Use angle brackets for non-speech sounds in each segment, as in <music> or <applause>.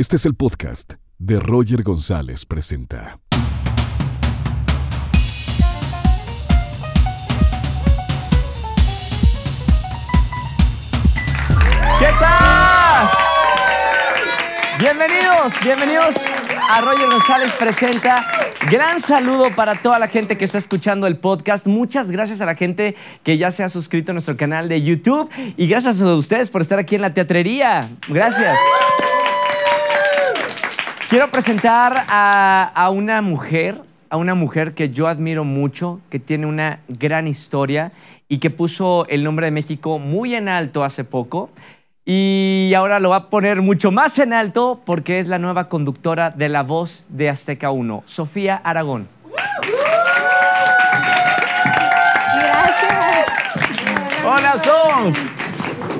Este es el podcast de Roger González Presenta. ¿Qué tal? Bienvenidos, bienvenidos a Roger González Presenta. Gran saludo para toda la gente que está escuchando el podcast. Muchas gracias a la gente que ya se ha suscrito a nuestro canal de YouTube y gracias a ustedes por estar aquí en la teatrería. Gracias. Quiero presentar a, a una mujer, a una mujer que yo admiro mucho, que tiene una gran historia y que puso el nombre de México muy en alto hace poco. Y ahora lo va a poner mucho más en alto porque es la nueva conductora de La Voz de Azteca 1, Sofía Aragón. Hola, Sof.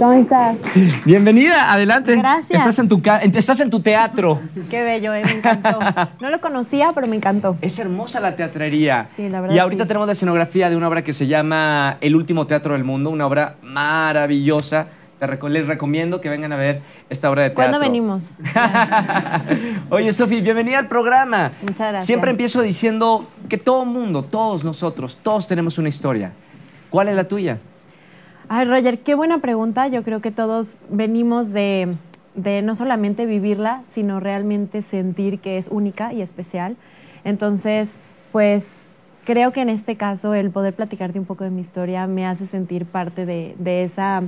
¿Cómo estás? Bienvenida, adelante. Gracias. Estás en tu, ca- estás en tu teatro. Qué bello, eh, me encantó. <laughs> No lo conocía, pero me encantó. Es hermosa la teatrería. Sí, la verdad, Y ahorita sí. tenemos la escenografía de una obra que se llama El último teatro del mundo, una obra maravillosa. Te les recomiendo que vengan a ver esta obra de teatro. ¿Cuándo venimos? <laughs> Oye, Sofi, bienvenida al programa. Muchas gracias. Siempre empiezo diciendo que todo mundo, todos nosotros, todos tenemos una historia. ¿Cuál es la tuya? Ay, Roger, qué buena pregunta. Yo creo que todos venimos de, de no solamente vivirla, sino realmente sentir que es única y especial. Entonces, pues creo que en este caso el poder platicarte un poco de mi historia me hace sentir parte de, de esa,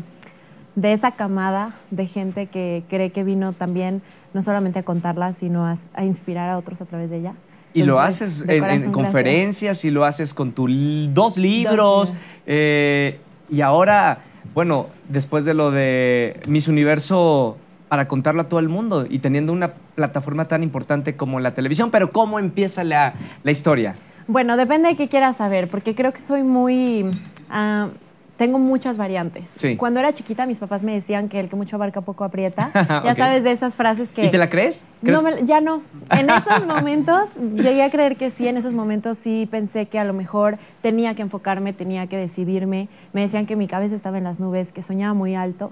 de esa camada de gente que cree que vino también no solamente a contarla, sino a, a inspirar a otros a través de ella. Y lo haces en, en corazón, gracias. conferencias y lo haces con tus dos libros. libros. eh, y ahora, bueno, después de lo de Miss Universo, para contarlo a todo el mundo y teniendo una plataforma tan importante como la televisión, pero ¿cómo empieza la, la historia? Bueno, depende de qué quieras saber, porque creo que soy muy... ah, tengo muchas variantes. Sí. Cuando era chiquita, mis papás me decían que el que mucho abarca poco aprieta. <laughs> Ya sabes de esas frases que... ¿Y te la crees? No ¿Crees- me- ya no. En <laughs> esos momentos llegué a creer que sí, en esos momentos sí pensé que a lo mejor tenía que enfocarme, tenía que decidirme. Me decían que mi cabeza estaba en las nubes, que soñaba muy alto.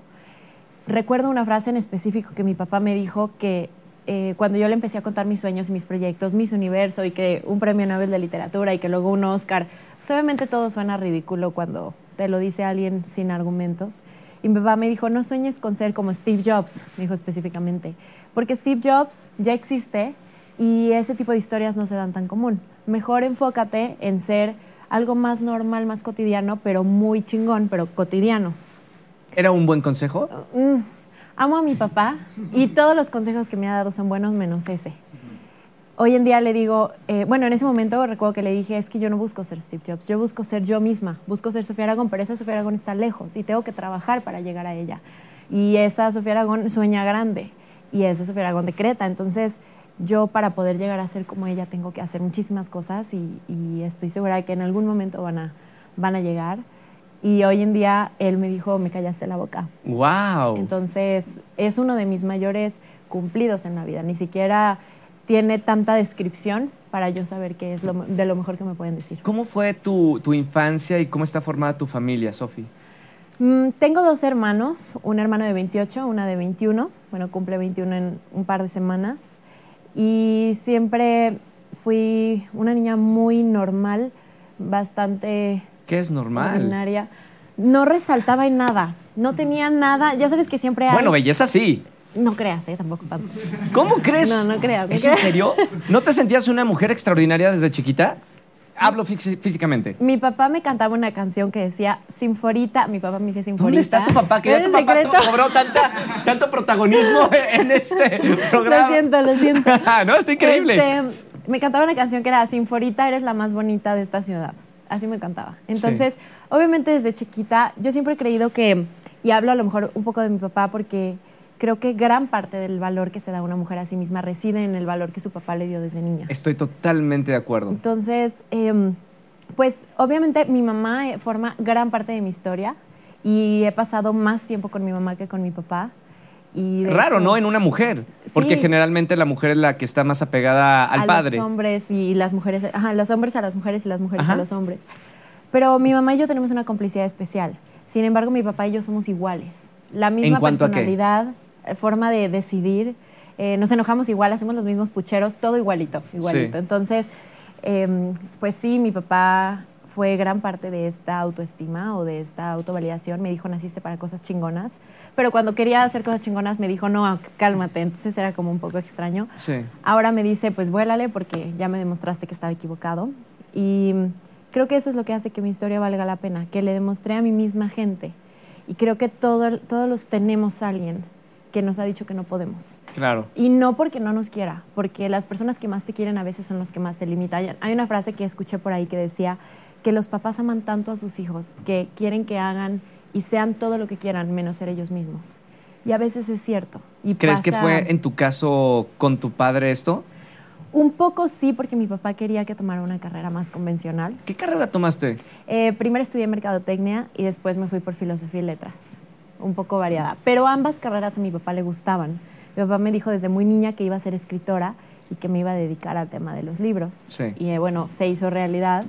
Recuerdo una frase en específico que mi papá me dijo que eh, cuando yo le empecé a contar mis sueños y mis proyectos, Miss Universo y que un premio Nobel de literatura y que luego un Oscar, pues obviamente todo suena ridículo cuando te lo dice alguien sin argumentos. Y mi papá me dijo, no sueñes con ser como Steve Jobs, me dijo específicamente, porque Steve Jobs ya existe y ese tipo de historias no se dan tan común. Mejor enfócate en ser algo más normal, más cotidiano, pero muy chingón, pero cotidiano. ¿Era un buen consejo? Mm, amo a mi papá y todos los consejos que me ha dado son buenos menos ese. Hoy en día le digo, eh, bueno, en ese momento recuerdo que le dije, es que yo no busco ser Steve Jobs, yo busco ser yo misma, busco ser Sofía Aragón, pero esa Sofía Aragón está lejos y tengo que trabajar para llegar a ella. Y esa Sofía Aragón sueña grande y esa Sofía Aragón decreta. Entonces, yo para poder llegar a ser como ella tengo que hacer muchísimas cosas y, y estoy segura de que en algún momento van a, van a llegar. Y hoy en día él me dijo, me callaste la boca. ¡Wow! Entonces, es uno de mis mayores cumplidos en la vida. Ni siquiera tiene tanta descripción para yo saber qué es lo, de lo mejor que me pueden decir. ¿Cómo fue tu, tu infancia y cómo está formada tu familia, Sofi? Mm, tengo dos hermanos, un hermano de 28, una de 21. Bueno, cumple 21 en un par de semanas. Y siempre fui una niña muy normal, bastante ¿Qué es normal? ordinaria. No resaltaba en nada, no tenía nada. Ya sabes que siempre hay... Bueno, belleza sí. No creas, ¿eh? Tampoco tanto. ¿Cómo crees? No, no creas, no ¿Es en serio? ¿No te sentías una mujer extraordinaria desde chiquita? Hablo fí- físicamente. Mi papá me cantaba una canción que decía Sinforita. Mi papá me dice Sinforita. ¿Dónde está tu papá? Que ya ¿Es tu papá secreto? cobró tanta, tanto protagonismo <laughs> en este programa. Lo siento, lo siento. <laughs> no, está increíble. Este, me cantaba una canción que era Sinforita, eres la más bonita de esta ciudad. Así me cantaba. Entonces, obviamente desde chiquita, yo siempre he creído que, y hablo a lo mejor un poco de mi papá porque creo que gran parte del valor que se da a una mujer a sí misma reside en el valor que su papá le dio desde niña. Estoy totalmente de acuerdo. Entonces, em, pues obviamente mi mamá eh, forma gran parte de mi historia y he pasado más tiempo con mi mamá que con mi papá. Y Raro, hecho, ¿no? En una mujer. Porque generalmente la mujer es la que está más apegada al a padre. los hombres y las mujeres, ajá, los hombres a las mujeres y las mujeres Ajá. a los hombres. Pero mi mamá y yo tenemos una complicidad especial. Sin embargo, mi papá y yo somos iguales. La misma cuanto a qué? Eh, forma de decidir. eh, nos enojamos igual, hacemos los mismos pucheros, todo igualito, igualito. Sí. Entonces, em, pues sí, mi papá fue gran parte de esta autoestima o de esta autovalidación. Me dijo, naciste para cosas chingonas. Pero cuando quería hacer cosas chingonas me dijo, no, cálmate. Entonces era como un poco extraño. Sí. Ahora me dice, pues vuélale porque ya me demostraste que estaba equivocado. Y creo que eso es lo que hace que mi historia valga la pena, que le demostré a mi misma gente. Y creo que todo, todos los tenemos a alguien que nos ha dicho que no podemos. Claro. Y no porque no nos quiera, porque las personas que más te quieren a veces son los que más te limitan. Hay una frase que escuché por ahí que decía que los papás aman tanto a sus hijos que quieren que hagan y sean todo lo que quieran menos ser ellos mismos. Y a veces es cierto. Y ¿Crees que pasa- fue en tu caso con tu padre esto? Un poco sí, porque mi papá quería que tomara una carrera más convencional. ¿Qué carrera tomaste? Eh, primero estudié mercadotecnia y después me fui por filosofía y letras. Un poco variada. Pero ambas carreras a mi papá le gustaban. Mi papá me dijo desde muy niña que iba a ser escritora y que me iba a dedicar al tema de los libros. Sí. Y eh, bueno, se hizo realidad.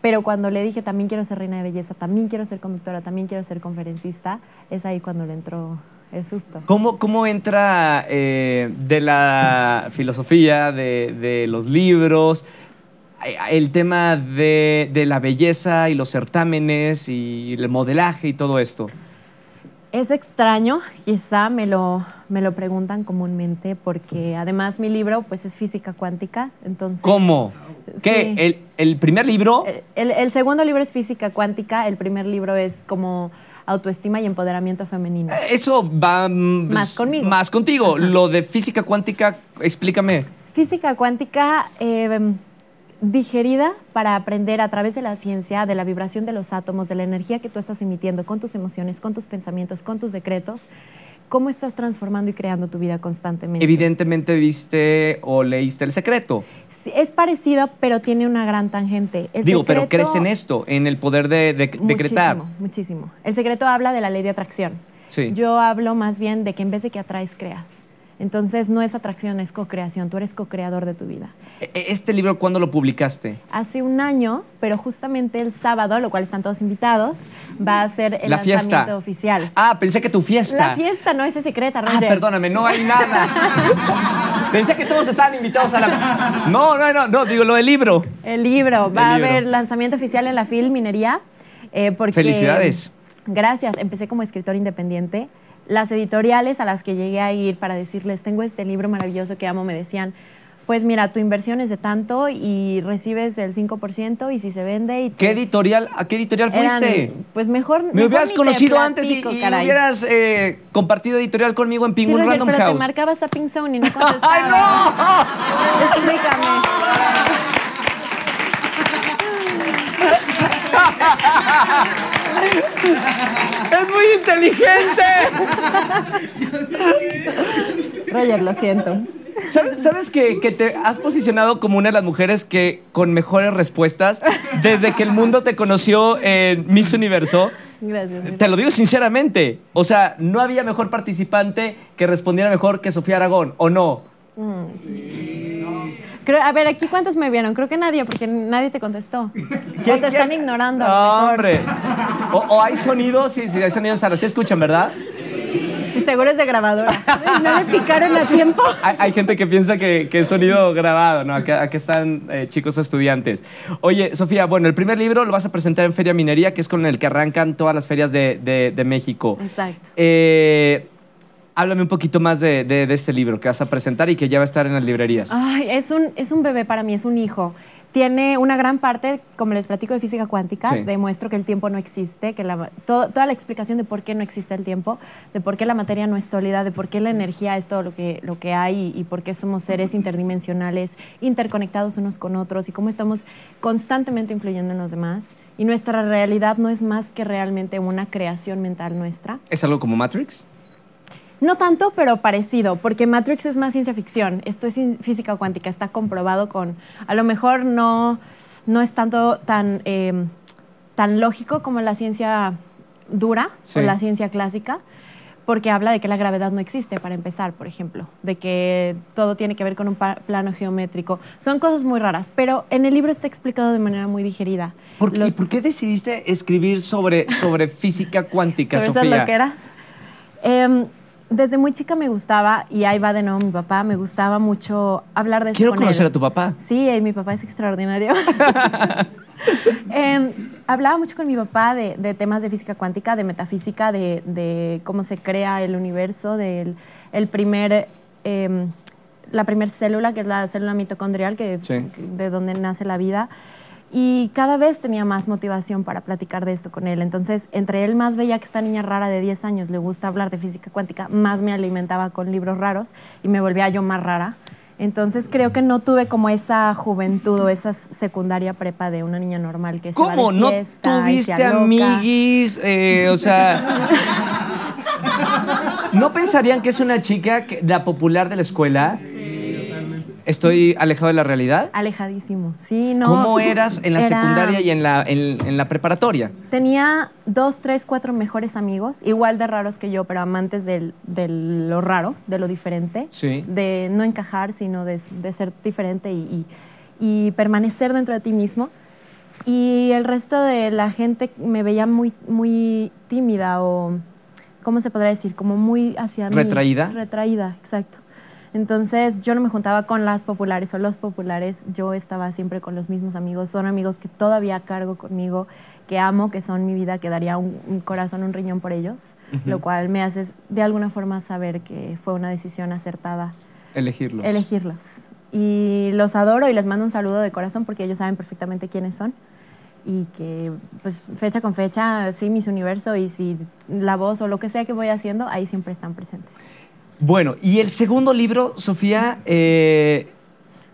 Pero cuando le dije también quiero ser reina de belleza, también quiero ser conductora, también quiero ser conferencista, es ahí cuando le entró el susto. ¿Cómo, cómo entra eh, de la filosofía, de, de los libros, eh, el tema de, de la belleza y los certámenes y el modelaje y todo esto? Es extraño, quizá me lo, me lo preguntan comúnmente porque además mi libro pues es física cuántica, entonces... ¿Cómo? ¿Qué? Sí. ¿El, el primer libro? El, el segundo libro es física cuántica, el primer libro es como autoestima y empoderamiento femenino. Eso va mm, Más conmigo. Más contigo. Lo de física cuántica, explícame. Física cuántica eh, digerida para aprender a través de la ciencia, de la vibración de los átomos, de la energía que tú estás emitiendo con tus emociones, con tus pensamientos, con tus decretos, cómo estás transformando y creando tu vida constantemente. Evidentemente viste o leíste El Secreto. Sí, es parecido, pero tiene una gran tangente. El Digo, pero secreto- crees en esto, en el poder de, de- decretar. Muchísimo, muchísimo. El secreto habla de la ley de atracción. Sí. Yo hablo más bien de que en vez de que atraes, creas. Entonces no es atracción, es co-creación. Tú eres co-creador de tu vida. E- ¿Este libro cuándo lo publicaste? Hace un año, pero justamente el sábado, lo cual están todos invitados, va a ser el La lanzamiento fiesta. oficial. Ah, pensé que tu fiesta. La fiesta no es secreta, Ah, Roger. perdóname, no hay nada. <laughs> Pensé que todos estaban invitados a la. No, no, no, no, digo lo del libro. El libro. Va a libro. haber lanzamiento oficial en la FIL Minería. eh, porque, Felicidades. Gracias. Empecé como escritor independiente. Las editoriales a las que llegué a ir para decirles, tengo este libro maravilloso que amo, me decían, pues mira, tu inversión es de tanto y recibes el 5% y si se vende y... ¿Qué editorial, ¿A qué editorial Eran, fuiste? pues mejor... Me mejor hubieras conocido antes y, hubieras eh, compartido editorial conmigo en Sí, Penguin Roger, Random pero House. te marcaba Zapping Zone y no <laughs> contestaba. ¡Ay, no! Explícame. <laughs> <laughs> ¡Es muy inteligente! Roger, lo siento. ¿Sabes, sabes que, que te has posicionado como una de las mujeres que con mejores respuestas desde que el mundo te conoció en Miss Universo? Gracias. Te lo digo sinceramente. O sea, no había mejor participante que respondiera mejor que Sofía Aragón, ¿o no? Creo, a ver, aquí cuántos me vieron. Creo que nadie, porque nadie te contestó. O te están ignorando. No, hombre. O, o hay sonidos, sí, sí, hay sonidos, ahora sí escuchan, ¿verdad? Sí, seguro es de grabadora. No le picaron a tiempo. Hay, hay gente que piensa que, que es sonido grabado, ¿no? Aquí, están eh, chicos estudiantes. Oye, Sofía, bueno, el primer libro lo vas a presentar en Feria Minería, que es con el que arrancan todas las ferias de, de- de México. Exacto. Eh, háblame un poquito más de, de- de este libro que vas a presentar y que ya va a estar en las librerías. Ay, es un, es un bebé para mí, es un hijo. Tiene una gran parte, como les platico de física cuántica, Sí. demuestro que el tiempo no existe, que la- todo- toda la explicación de por qué no existe el tiempo, de por qué la materia no es sólida, de por qué la energía es todo lo que, lo que hay y, y por qué somos seres interdimensionales, interconectados unos con otros y cómo estamos constantemente influyendo en los demás. Y nuestra realidad no es más que realmente una creación mental nuestra. ¿Es algo como Matrix? No tanto, pero parecido, porque Matrix es más ciencia ficción. Esto es física cuántica, está comprobado con. A lo mejor no, no es tanto tan, eh, tan lógico como la ciencia dura Sí. o la ciencia clásica, porque habla de que la gravedad no existe, para empezar, por ejemplo, de que todo tiene que ver con un plano geométrico. Son cosas muy raras, pero en el libro está explicado de manera muy digerida. ¿Por Los- ¿y por qué decidiste escribir sobre, sobre física cuántica, <laughs> sobre esas Sofía? loqueras. Em, desde muy chica me gustaba, y ahí va de nuevo mi papá, me gustaba mucho hablar de eso Quiero con conocer él. a tu papá. Sí, eh, mi papá es extraordinario. <laughs> Em, hablaba mucho con mi papá de, de temas de física cuántica, de metafísica, de, de cómo se crea el universo, del el primer, em, la primera célula, que es la célula mitocondrial, que, Sí. de donde nace la vida. Y cada vez tenía más motivación para platicar de esto con él. Entonces, entre él más veía que esta niña rara de 10 años le gusta hablar de física cuántica, más me alimentaba con libros raros y me volvía yo más rara. Entonces, creo que no tuve como esa juventud o esa secundaria prepa de una niña normal que se va de ¿Cómo? ¿No se tuviste aloca. amiguis? Eh, o sea... <laughs> ¿No pensarían que es una chica, que- la popular de la escuela? ¿Estoy alejado de la realidad? Alejadísimo. Sí, no. ¿Cómo eras en la Era- secundaria y en la, en, en la preparatoria? Tenía dos, tres, cuatro mejores amigos, igual de raros que yo, pero amantes del- de lo raro, de lo diferente. Sí. De no encajar, sino de, de ser diferente y, y- y permanecer dentro de ti mismo. Y el resto de la gente me veía muy, muy tímida o, ¿cómo se podría decir? Como muy hacia mí. ¿Retraída? Retraída, exacto. Entonces yo no me juntaba con las populares o los populares, yo estaba siempre con los mismos amigos, son amigos que todavía cargo conmigo, que amo, que son mi vida, que daría un, un corazón, un riñón por ellos, lo cual me hace de alguna forma saber que fue una decisión acertada Elegirlos. elegirlos. Y los adoro y les mando un saludo de corazón porque ellos saben perfectamente quiénes son. Y que, pues, fecha con fecha, sí, mis universo y si la voz o lo que sea que voy haciendo, ahí siempre están presentes. Bueno, y el segundo libro, Sofía, eh,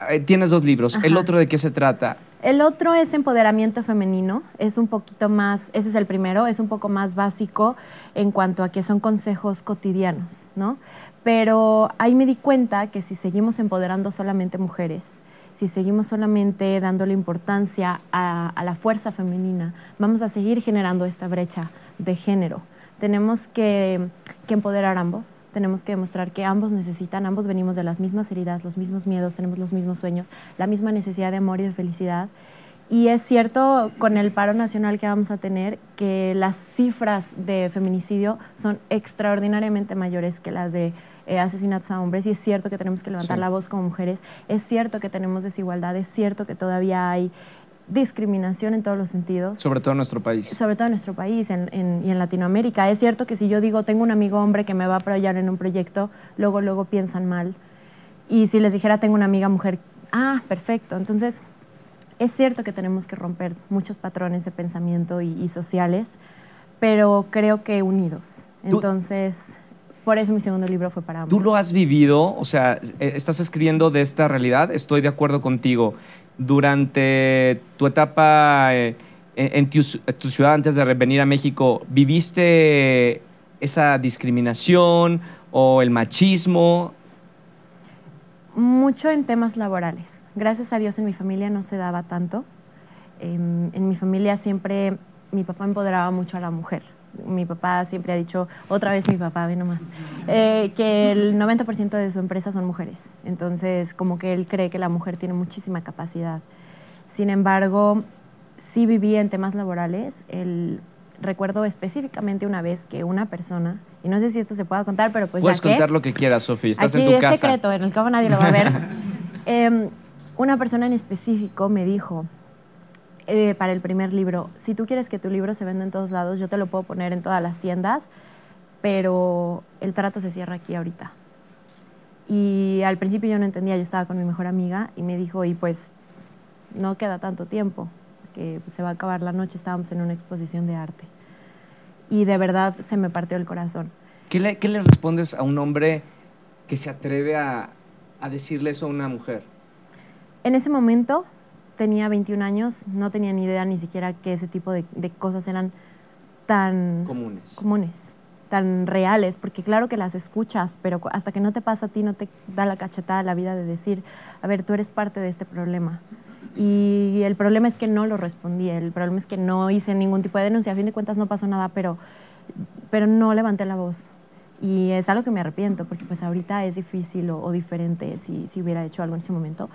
eh, tienes dos libros. ¿El otro de qué se trata? El otro es empoderamiento femenino, es un poquito más, ese es el primero, es un poco más básico en cuanto a que son consejos cotidianos, ¿no? Pero ahí me di cuenta que si seguimos empoderando solamente mujeres, si seguimos solamente dándole importancia a, a la fuerza femenina, vamos a seguir generando esta brecha de género. Tenemos que, que empoderar a ambos, tenemos que demostrar que ambos necesitan, ambos venimos de las mismas heridas, los mismos miedos, tenemos los mismos sueños, la misma necesidad de amor y de felicidad. Y es cierto con el paro nacional que vamos a tener que las cifras de feminicidio son extraordinariamente mayores que las de eh, asesinatos a hombres y es cierto que tenemos que levantar Sí. la voz como mujeres, es cierto que tenemos desigualdad, es cierto que todavía hay discriminación en todos los sentidos Sobre todo en nuestro país. sobre todo en nuestro país en- en- y en Latinoamérica. Es cierto que si yo digo tengo un amigo hombre que me va a apoyar en un proyecto, luego, luego piensan mal. Y si les dijera tengo una amiga mujer, ah, perfecto. Entonces, es cierto que tenemos que romper muchos patrones de pensamiento y, y sociales, pero creo que unidos. Tú- Entonces, por eso mi segundo libro fue para ambos. Tú lo has vivido, o sea, eh, estás escribiendo de esta realidad, estoy de acuerdo contigo. Durante tu etapa eh, en tu, ciudad antes de venir a México, ¿viviste esa discriminación o el machismo? Mucho en temas laborales. Gracias a Dios en mi familia no se daba tanto. Em, en mi familia siempre mi papá empoderaba mucho a la mujer. Mi papá siempre ha dicho, otra vez mi papá, ve nomás, eh, que el 90% de su empresa son mujeres. Entonces, como que él cree que la mujer tiene muchísima capacidad. Sin embargo, sí viví en temas laborales. El, recuerdo específicamente una vez que una persona, y no sé si esto se pueda contar, pero pues Puedes ya que, contar lo que quieras, Sofía, estás Aquí en tu es casa. secreto, en el cabo nadie lo va a ver. <laughs> Em, una persona en específico me dijo eh, para el primer libro, si tú quieres que tu libro se venda en todos lados, yo te lo puedo poner en todas las tiendas, pero el trato se cierra aquí ahorita. Y al principio yo no entendía, yo estaba con mi mejor amiga y me dijo, y pues no queda tanto tiempo, que se va a acabar la noche, estábamos en una exposición de arte. Y de verdad se me partió el corazón. ¿Qué le, qué le respondes a un hombre que se atreve a, a decirle eso a una mujer? En ese momento tenía 21 años, no tenía ni idea ni siquiera que ese tipo de, de cosas eran tan Comunes. comunes, tan reales, porque claro que las escuchas, pero hasta que no te pasa a ti no te da la cachetada la vida de decir, a ver, tú eres parte de este problema. Y el problema es que no lo respondí, el problema es que no hice ningún tipo de denuncia, a fin de cuentas no pasó nada, pero, pero no levanté la voz. Y es algo que me arrepiento, porque pues ahorita es difícil o, o diferente si, si hubiera hecho algo en ese momento.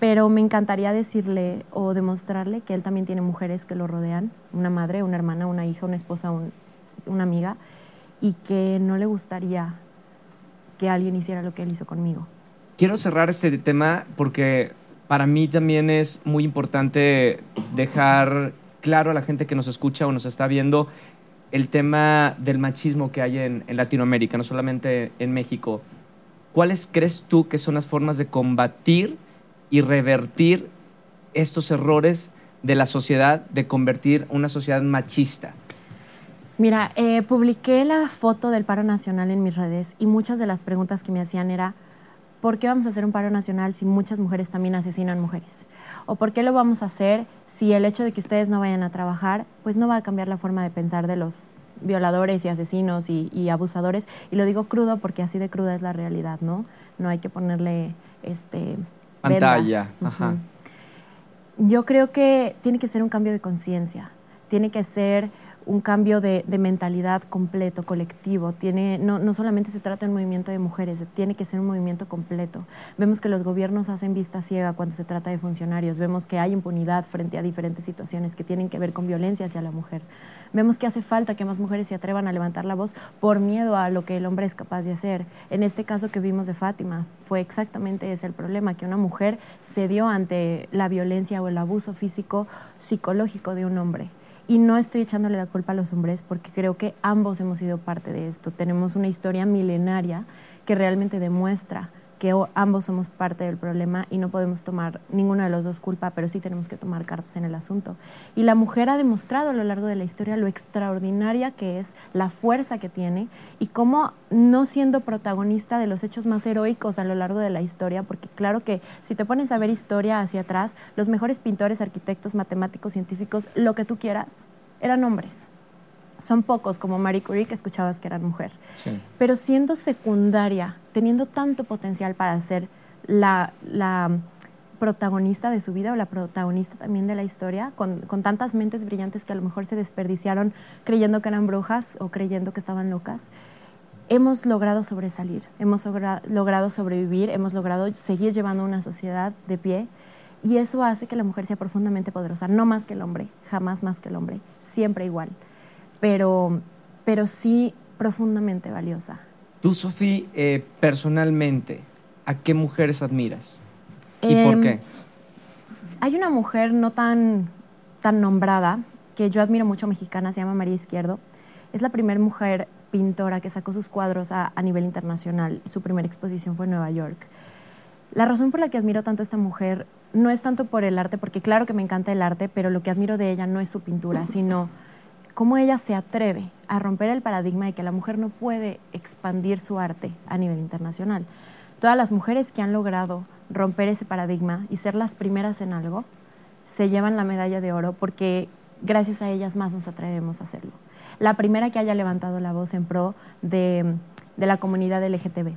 Pero me encantaría decirle o demostrarle que él también tiene mujeres que lo rodean, una madre, una hermana, una hija, una esposa, un- una amiga, y que no le gustaría que alguien hiciera lo que él hizo conmigo. Quiero cerrar este tema porque para mí también es muy importante dejar claro a la gente que nos escucha o nos está viendo el tema del machismo que hay en, Latinoamérica, no solamente en México. ¿Cuáles crees tú que son las formas de combatir y revertir estos errores de la sociedad, de convertir una sociedad machista? Mira, eh, publiqué la foto del paro nacional en mis redes y muchas de las preguntas que me hacían era, ¿por qué vamos a hacer un paro nacional si muchas mujeres también asesinan mujeres? ¿O por qué lo vamos a hacer si el hecho de que ustedes no vayan a trabajar, pues no va a cambiar la forma de pensar de los violadores y asesinos y, abusadores? Y lo digo crudo porque así de cruda es la realidad, ¿no? No hay que ponerle este pantalla. Yo creo que tiene que ser un cambio de conciencia, tiene que ser un cambio de, mentalidad completo, colectivo. Tiene, no, no, solamente se trata de un movimiento de mujeres, tiene que ser un movimiento completo. Vemos que los gobiernos hacen vista ciega cuando se trata de funcionarios, vemos que hay impunidad frente a diferentes situaciones que tienen que ver con violencia hacia la mujer. Vemos que hace falta que más mujeres se atrevan a levantar la voz por miedo a lo que el hombre es capaz de hacer. En este caso que vimos de Fátima, fue exactamente ese el problema, que una mujer cedió ante la violencia o el abuso físico psicológico de un hombre. Y no estoy echándole la culpa a los hombres porque creo que ambos hemos sido parte de esto. Tenemos una historia milenaria que realmente demuestra que ambos somos parte del problema y no podemos tomar ninguno de los dos culpa, pero sí tenemos que tomar cartas en el asunto. Y la mujer ha demostrado a lo largo de la historia lo extraordinaria que es, la fuerza que tiene y cómo no siendo protagonista de los hechos más heroicos a lo largo de la historia, porque claro que si te pones a ver historia hacia atrás, los mejores pintores, arquitectos, matemáticos, científicos, lo que tú quieras, eran hombres son pocos como Marie Curie que escuchabas que eran mujer. Pero siendo secundaria, teniendo tanto potencial para ser la, protagonista de su vida o la protagonista también de la historia, con, tantas mentes brillantes que a lo mejor se desperdiciaron creyendo que eran brujas o creyendo que estaban locas, hemos logrado sobresalir, hemos logrado sobrevivir, hemos logrado seguir llevando una sociedad de pie y eso hace que la mujer sea profundamente poderosa, no más que el hombre, jamás más que el hombre, siempre igual pero, pero sí profundamente valiosa. Tú, Sofía, eh, personalmente, ¿a qué mujeres admiras? ¿Y por em, qué? Hay una mujer no tan, tan nombrada que yo admiro mucho mexicana, se llama María Izquierdo. Es la primera mujer pintora que sacó sus cuadros a, a, nivel internacional. Su primera exposición fue en Nueva York. La razón por la que admiro tanto a esta mujer no es tanto por el arte, porque claro que me encanta el arte, pero lo que admiro de ella no es su pintura, sino cómo ella se atreve a romper el paradigma de que la mujer no puede expandir su arte a nivel internacional. Todas las mujeres que han logrado romper ese paradigma y ser las primeras en algo, se llevan la medalla de oro porque gracias a ellas más nos atrevemos a hacerlo. La primera que haya levantado la voz en pro de, la comunidad LGTB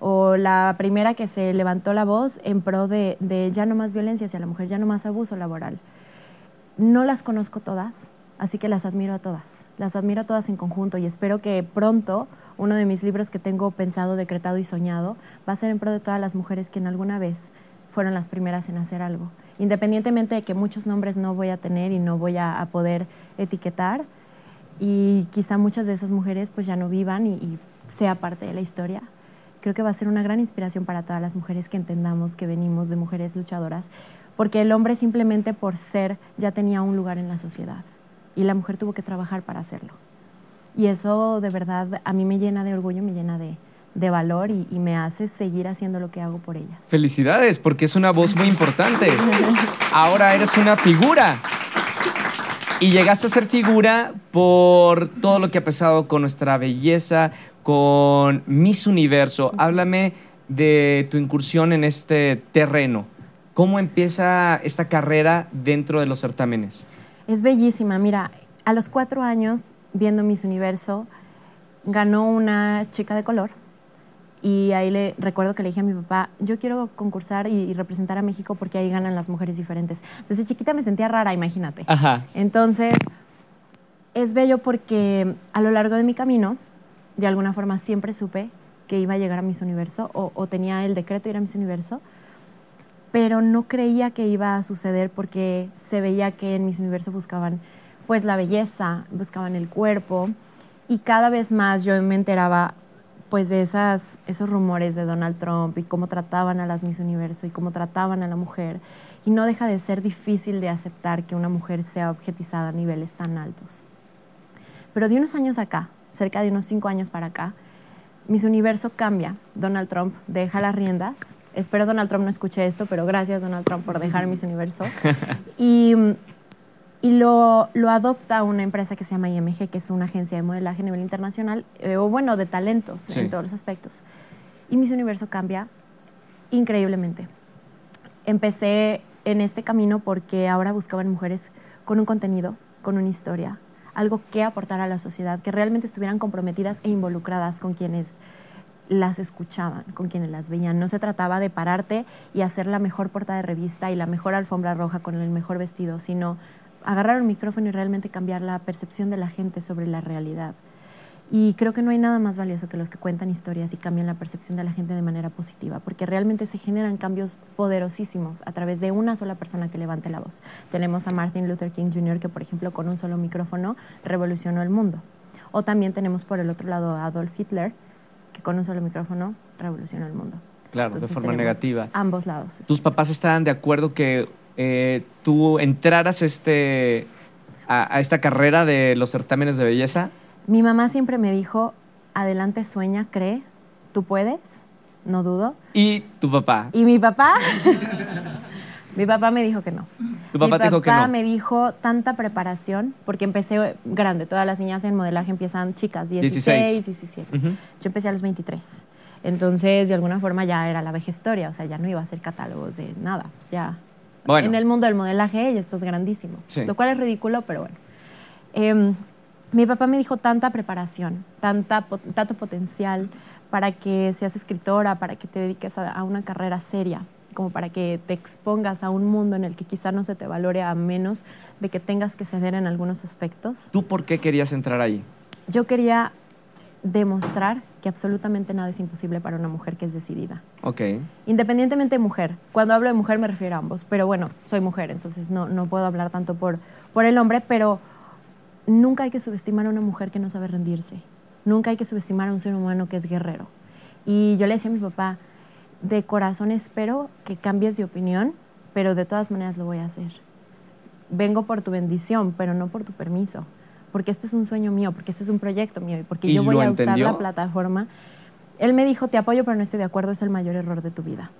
o la primera que se levantó la voz en pro de, de ya no más violencia hacia la mujer, ya no más abuso laboral. No las conozco todas, Así que las admiro a todas, las admiro a todas en conjunto y espero que pronto uno de mis libros que tengo pensado, decretado y soñado va a ser en pro de todas las mujeres que en alguna vez fueron las primeras en hacer algo. Independientemente de que muchos nombres no voy a tener y no voy a, poder etiquetar y quizá muchas de esas mujeres pues ya no vivan y, y sea parte de la historia, creo que va a ser una gran inspiración para todas las mujeres que entendamos que venimos de mujeres luchadoras, porque el hombre simplemente por ser ya tenía un lugar en la sociedad y la mujer tuvo que trabajar para hacerlo. Y eso de verdad a mí me llena de orgullo, me llena de, valor y, me hace seguir haciendo lo que hago por ellas. Felicidades, porque es una voz muy importante. <laughs> Ahora eres una figura. Y llegaste a ser figura por todo lo que ha pasado con nuestra belleza, con Miss Universo. Háblame de tu incursión en este terreno. ¿Cómo empieza esta carrera dentro de los certámenes? Es bellísima. Mira, a los cuatro años, viendo Miss Universo, ganó una chica de color. Y ahí le recuerdo que le dije a mi papá, yo quiero concursar y, representar a México porque ahí ganan las mujeres diferentes. Desde chiquita me sentía rara, imagínate. Ajá. Entonces, es bello porque a lo largo de mi camino, de alguna forma siempre supe que iba a llegar a Miss Universo o, o tenía el decreto de ir a Miss Universo pero no creía que iba a suceder porque se veía que en mis universos buscaban pues la belleza, buscaban el cuerpo y cada vez más yo me enteraba pues de esas, esos rumores de Donald Trump y cómo trataban a las Miss Universo y cómo trataban a la mujer. Y no deja de ser difícil de aceptar que una mujer sea objetizada a niveles tan altos. Pero de unos años acá, cerca de unos cinco años para acá, Miss Universo cambia. Donald Trump deja las riendas. Espero Donald Trump no escuche esto, pero gracias Donald Trump por dejar Miss Universo. <laughs> y y lo, lo, adopta una empresa que se llama IMG, que es una agencia de modelaje a nivel internacional, eh, o bueno, de talentos en todos los aspectos. Y Miss Universo cambia increíblemente. Empecé en este camino porque ahora buscaban mujeres con un contenido, con una historia, algo que aportar a la sociedad, que realmente estuvieran comprometidas e involucradas con quienes las escuchaban, con quienes las veían. No se trataba de pararte y hacer la mejor portada de revista y la mejor alfombra roja con el mejor vestido, sino agarrar un micrófono y realmente cambiar la percepción de la gente sobre la realidad. Y creo que no hay nada más valioso que los que cuentan historias y cambian la percepción de la gente de manera positiva, porque realmente se generan cambios poderosísimos a través de una sola persona que levante la voz. Tenemos a Martin Luther King Jr., que por ejemplo con un solo micrófono revolucionó el mundo. O también tenemos por el otro lado a Adolf Hitler, que con un solo micrófono revolucionó el mundo. Claro, de forma negativa. Ambos lados. ¿Tus papás estaban de acuerdo que eh, tú entraras este, a, esta carrera de los certámenes de belleza? Mi mamá siempre me dijo, adelante sueña, cree, tú puedes, no dudo. ¿Y tu papá? ¿Y mi papá? <laughs> mi papá me dijo que no. ¿Tu papá te dijo que no? Mi papá me dijo tanta preparación, porque empecé grande, todas las niñas en modelaje empiezan chicas, 16, 17. Yo empecé a los 23. Entonces, de alguna forma ya era la vejestoria, o sea, ya no iba a hacer catálogos de nada, ya en el mundo del modelaje y esto es grandísimo. Lo cual es ridículo, pero bueno. Em, mi papá me dijo tanta preparación, tanta, tanto potencial para que seas escritora, para que te dediques a, una carrera seria, como para que te expongas a un mundo en el que quizá no se te valore a menos de que tengas que ceder en algunos aspectos. ¿Tú por qué querías entrar ahí? Yo quería demostrar que absolutamente nada es imposible para una mujer que es decidida. Ok. Independientemente de mujer. Cuando hablo de mujer me refiero a ambos, pero bueno, soy mujer, entonces no, no puedo hablar tanto por, por el hombre, pero nunca hay que subestimar a una mujer que no sabe rendirse. Nunca hay que subestimar a un ser humano que es guerrero. Y yo le decía a mi papá, de corazón espero que cambies de opinión, pero de todas maneras lo voy a hacer. Vengo por tu bendición, pero no por tu permiso porque este es un sueño mío, porque este es un proyecto mío y porque yo voy a usar la plataforma. Él me dijo, te apoyo, pero no estoy de acuerdo, es el mayor error de tu vida.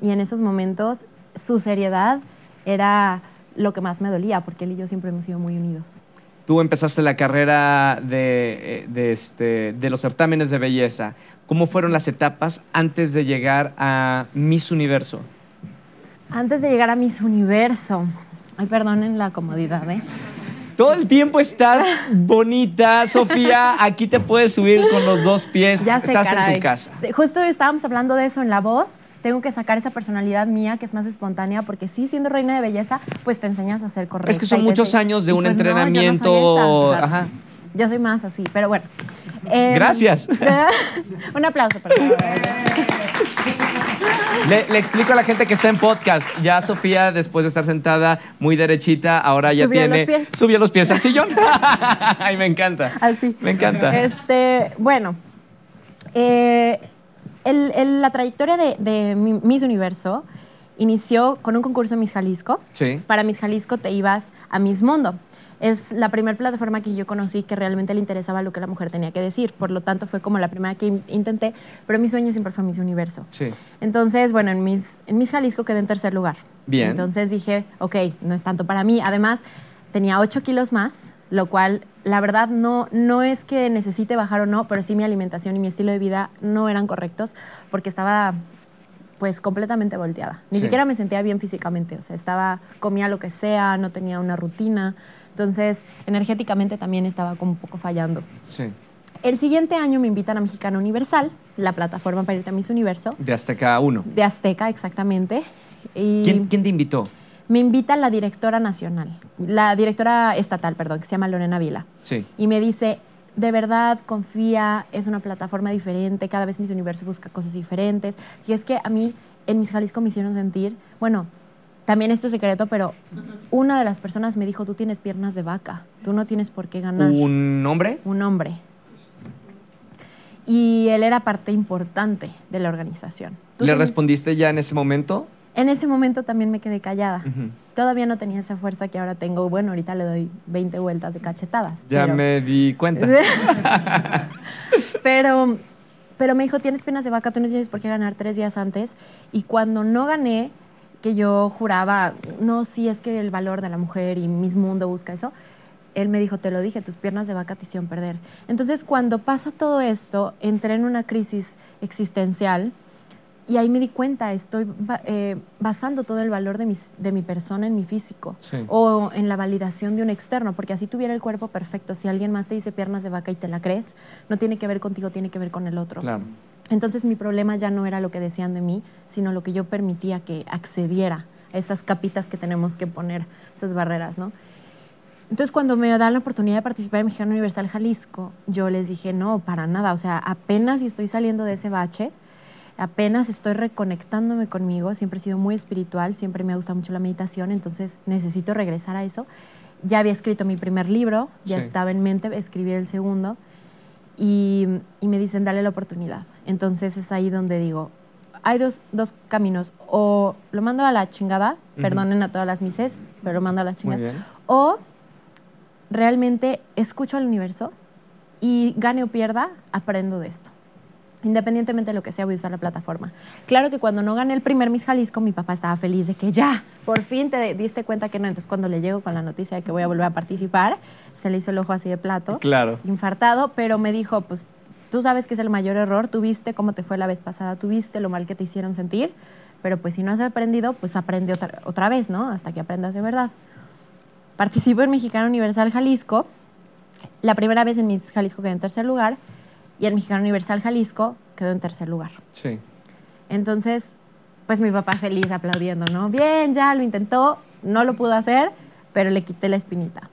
Y en esos momentos su seriedad era lo que más me dolía, porque él y yo siempre hemos sido muy unidos. Tú empezaste la carrera de, eh, de, este, de los certámenes de belleza. ¿Cómo fueron las etapas antes de llegar a Miss Universo? Antes de llegar a Miss Universo. Ay, perdonen la comodidad, ¿eh? Todo el tiempo estás <laughs> bonita, Sofía. Aquí te puedes subir con los dos pies. Ya estás en tu casa. Justo estábamos hablando de eso en la voz. Tengo que sacar esa personalidad mía que es más espontánea, porque sí, siendo reina de belleza, pues te enseñas a ser correcta. Es que son muchos años de un pues entrenamiento. Ajá. Yo soy más así, pero bueno. Em, Gracias. <laughs> un aplauso para <laughs> le, explico a la gente que está en podcast. Ya Sofía, después de estar sentada muy derechita, ahora ya tiene. Subió los pies al sillón. <laughs> Ay, me encanta. Así. Me encanta. Este, bueno. Eh, la trayectoria de, de, Miss Universo inició con un concurso en Miss Jalisco. Sí. Para Miss Jalisco te ibas a Miss Mundo es la primera plataforma que yo conocí que realmente le interesaba lo que la mujer tenía que decir. Por lo tanto, fue como la primera que intenté, pero mi sueño siempre fue Miss Universo. Sí. Entonces, bueno, en Miss, en Miss Jalisco quedé en tercer lugar. Bien. Entonces dije, ok, no es tanto para mí. Además, tenía 8 kilos más, lo cual, la verdad, no, no es que necesite bajar o no, pero sí mi alimentación y mi estilo de vida no eran correctos porque estaba pues completamente volteada. Ni siquiera me sentía bien físicamente, o sea, estaba, comía lo que sea, no tenía una rutina. Entonces, energéticamente también estaba como un poco fallando. Sí. El siguiente año me invitan a Mexicana Universal, la plataforma para irte a Miss Universo. De Azteca 1. De Azteca, exactamente. Y ¿Quién, ¿Quién, te invitó? Me invita la directora nacional, la directora estatal, perdón, que se llama Lorena Vila. Sí. Y me dice, de verdad, confía, es una plataforma diferente, cada vez Miss Universo busca cosas diferentes. Y es que a mí, en Miss Jalisco me hicieron sentir, bueno, también esto es secreto, pero una de las personas me dijo, tú tienes piernas de vaca, tú no tienes por qué ganar. ¿Un hombre? Un hombre. y él era parte importante de la organización. ¿Tú ¿Le respondiste ya en ese momento? En ese momento también me quedé callada. Todavía no tenía esa fuerza que ahora tengo. Bueno, ahorita le doy 20 vueltas de cachetadas. Ya pero- me di cuenta. <laughs> pero, pero me dijo, tienes penas de vaca, tú no tienes por qué ganar tres días antes. Y cuando no gané, que yo juraba, no, sí, es que el valor de la mujer y Miss Mundo busca eso, él me dijo, te lo dije, tus piernas de vaca te hicieron perder. Entonces, cuando pasa todo esto, entré en una crisis existencial y ahí me di cuenta, estoy eh, basando todo el valor de, mis- de mi persona en mi físico Sí. o en la validación de un externo, porque así tuviera el cuerpo perfecto, si alguien más te dice piernas de vaca y te la crees, no tiene que ver contigo, tiene que ver con el otro. Claro. Entonces mi problema ya no era lo que decían de mí, sino lo que yo permitía que accediera a esas capitas que tenemos que poner, esas barreras, ¿no? Entonces cuando me dan la oportunidad de participar en Mexicano Universal Jalisco, yo les dije, no, para nada, o sea, apenas y estoy saliendo de ese bache, apenas estoy reconectándome conmigo, siempre he sido muy espiritual, siempre me gusta mucho la meditación, entonces necesito regresar a eso. Ya había escrito mi primer libro, ya Sí. estaba en mente escribir el segundo y, y me dicen, dale la oportunidad. Entonces es ahí donde digo, hay dos, dos caminos, o lo mando a la chingada, perdonen a todas las mises, pero lo mando a la chingada, o realmente escucho al universo y gane o pierda, aprendo de esto. Independientemente de lo que sea, voy a usar la plataforma. Claro que cuando no gané el primer Miss Jalisco, mi papá estaba feliz de que ya, por fin te diste cuenta que no. Entonces, cuando le llego con la noticia de que voy a volver a participar, se le hizo el ojo así de plato, Claro. infartado, pero me dijo, pues tú sabes que es el mayor error, tú viste cómo te fue la vez pasada, tú viste lo mal que te hicieron sentir, pero pues si no has aprendido, pues aprende otra, otra vez, ¿no? Hasta que aprendas de verdad. Participo en Mexicano Universal Jalisco. La primera vez en Miss Jalisco quedé en tercer lugar y en Mexicano Universal Jalisco quedó en tercer lugar. Sí. Entonces, pues mi papá feliz aplaudiendo, ¿no? Bien, ya lo intentó, no lo pudo hacer, pero le quité la espinita.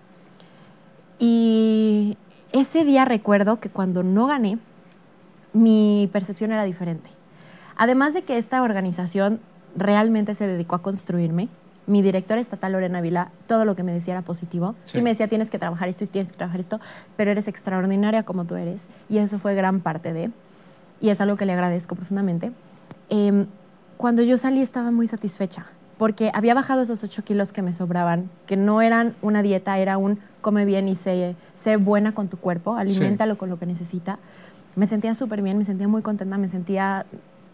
Y ese día recuerdo que cuando no gané, mi percepción era diferente. Además de que esta organización realmente se dedicó a construirme, mi directora estatal Lorena Vila, todo lo que me decía era positivo. Sí. Sí. me decía, tienes que trabajar esto y tienes que trabajar esto, pero eres extraordinaria como tú eres. Y eso fue gran parte de, y es algo que le agradezco profundamente. Em, cuando yo salí estaba muy satisfecha, porque había bajado esos 8 kilos que me sobraban, que no eran una dieta, era un come bien y sé, sé buena con tu cuerpo, aliméntalo con lo que necesita. Me sentía súper bien, me sentía muy contenta, me sentía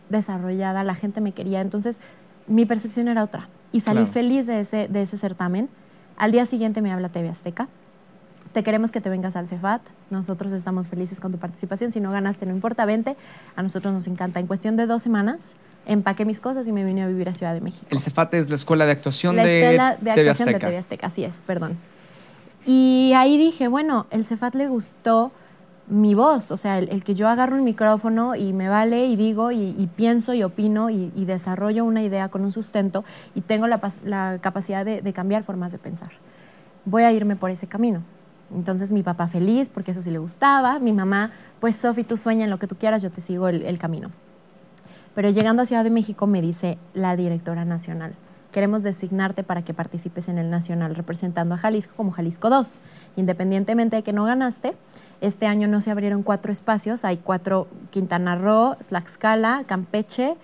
desarrollada, la gente me quería, entonces mi percepción era otra. Y salí Claro. feliz de ese, de ese certamen. Al día siguiente me habla TV Azteca. Te queremos que te vengas al Cefat. Nosotros estamos felices con tu participación. Si no ganaste, no importa, vente. A nosotros nos encanta. En cuestión de dos semanas, empaqué mis cosas y me vine a vivir a Ciudad de México. El Cefate es la escuela de actuación La de, de TV actuación de Azteca. TV Azteca, así es, perdón. Y ahí dije, bueno, el Cefat le gustó mi voz, o sea, el, que yo agarro un micrófono y me vale y digo y, pienso y opino y, desarrollo una idea con un sustento y tengo la, capacidad de, cambiar formas de pensar. Voy a irme por ese camino. Entonces mi papá feliz porque eso sí le gustaba, mi mamá, pues Sofi, tú sueña en lo que tú quieras, yo te sigo el- el camino. Pero llegando a Ciudad de México me dice la directora nacional, queremos designarte para que participes en el nacional representando a Jalisco como Jalisco 2. Independientemente de que no ganaste, este año no se abrieron cuatro espacios, hay cuatro, Quintana Roo, Tlaxcala, Campeche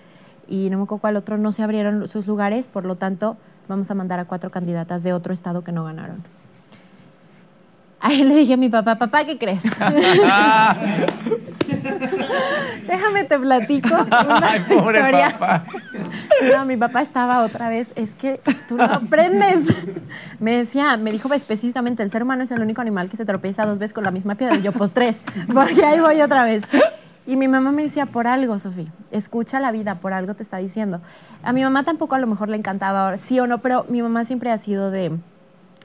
y no me acuerdo cuál otro, no se abrieron sus lugares, por lo tanto vamos a mandar a cuatro candidatas de otro estado que no ganaron. Ahí le dije a mi papá, papá, ¿qué crees? <laughs> Déjame te platico. <laughs> una Ay, pobre historia. papá. No, mi papá estaba otra vez, es que tú no aprendes. Me decía, me dijo específicamente, el ser humano es el único animal que se tropieza dos veces con la misma piedra. Y yo, pues tres, porque ahí voy otra vez. Y mi mamá me decía, por algo, Sofía, escucha la vida, por algo te está diciendo. A mi mamá tampoco a lo mejor le encantaba, sí o no, pero mi mamá siempre ha sido de,